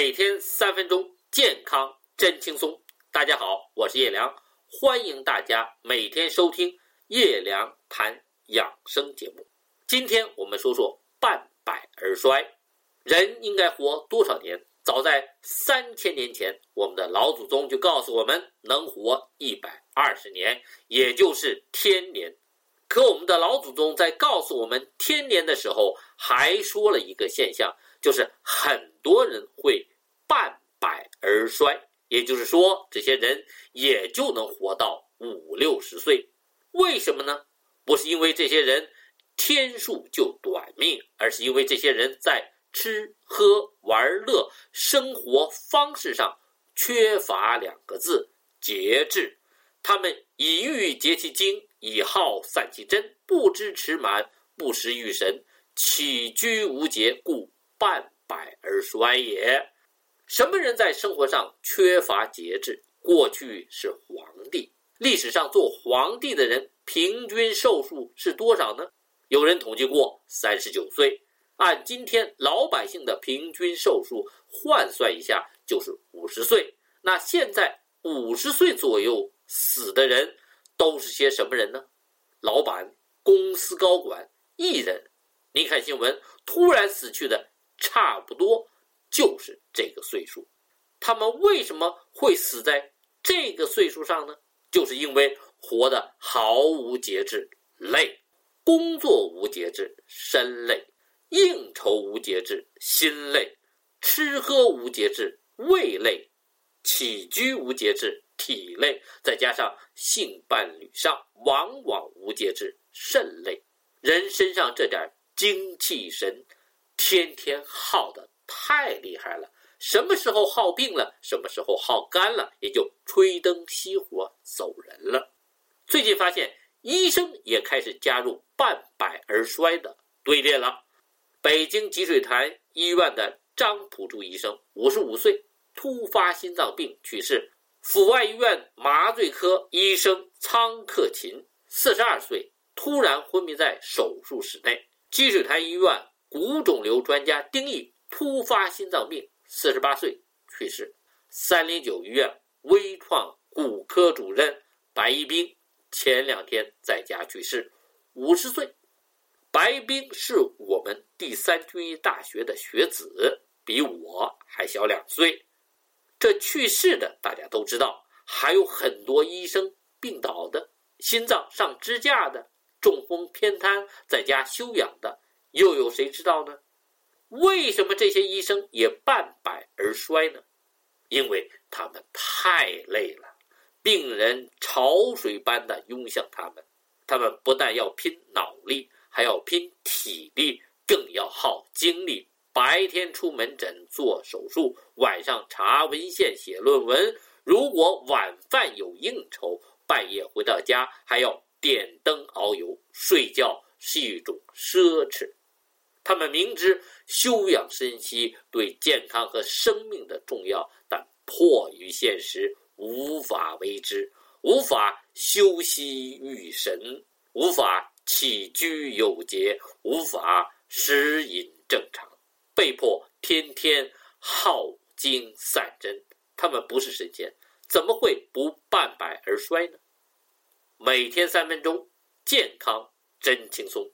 每天三分钟，健康真轻松。大家好，我是叶良，欢迎大家每天收听叶良谈养生节目。今天我们说说半百而衰，人应该活多少年？早在三千年前，我们的老祖宗就告诉我们能活一百二十年，也就是天年。可我们的老祖宗在告诉我们天年的时候，还说了一个现象。就是很多人会半百而衰，也就是说，这些人也就能活到五六十岁。为什么呢？不是因为这些人天数就短命，而是因为这些人在吃喝玩乐生活方式上缺乏两个字——节制。他们以欲竭其精，以耗散其真，不知持满，不食欲神，起居无节，故。半百而衰也。什么人在生活上缺乏节制？过去是皇帝，历史上做皇帝的人平均寿数是多少呢？有人统计过，三十九岁。按今天老百姓的平均寿数换算一下，就是五十岁。那现在五十岁左右死的人都是些什么人呢？老板、公司高管、艺人。你看新闻，突然死去的。差不多就是这个岁数，他们为什么会死在这个岁数上呢？就是因为活得毫无节制，累；工作无节制，身累；应酬无节制，心累；吃喝无节制，胃累；起居无节制，体累；再加上性伴侣上往往无节制，肾累。人身上这点精气神。天天耗的太厉害了，什么时候耗病了，什么时候耗干了，也就吹灯熄火走人了。最近发现，医生也开始加入半百而衰的队列了。北京积水潭医院的张普柱医生，五十五岁，突发心脏病去世。阜外医院麻醉科医生苍克勤，四十二岁，突然昏迷在手术室内。积水潭医院。骨肿瘤专家丁毅突发心脏病，四十八岁去世。三零九医院微创骨科主任白一兵前两天在家去世，五十岁。白冰是我们第三军医大学的学子，比我还小两岁。这去世的大家都知道，还有很多医生病倒的，心脏上支架的，中风偏瘫在家休养的。谁知道呢？为什么这些医生也半百而衰呢？因为他们太累了，病人潮水般的涌向他们，他们不但要拼脑力，还要拼体力，更要耗精力。白天出门诊做手术，晚上查文献写论文。如果晚饭有应酬，半夜回到家还要点灯熬油，睡觉是一种奢侈。他们明知休养生息对健康和生命的重要，但迫于现实无法为之，无法休息御神，无法起居有节，无法食饮正常，被迫天天耗精散真。他们不是神仙，怎么会不半百而衰呢？每天三分钟，健康真轻松。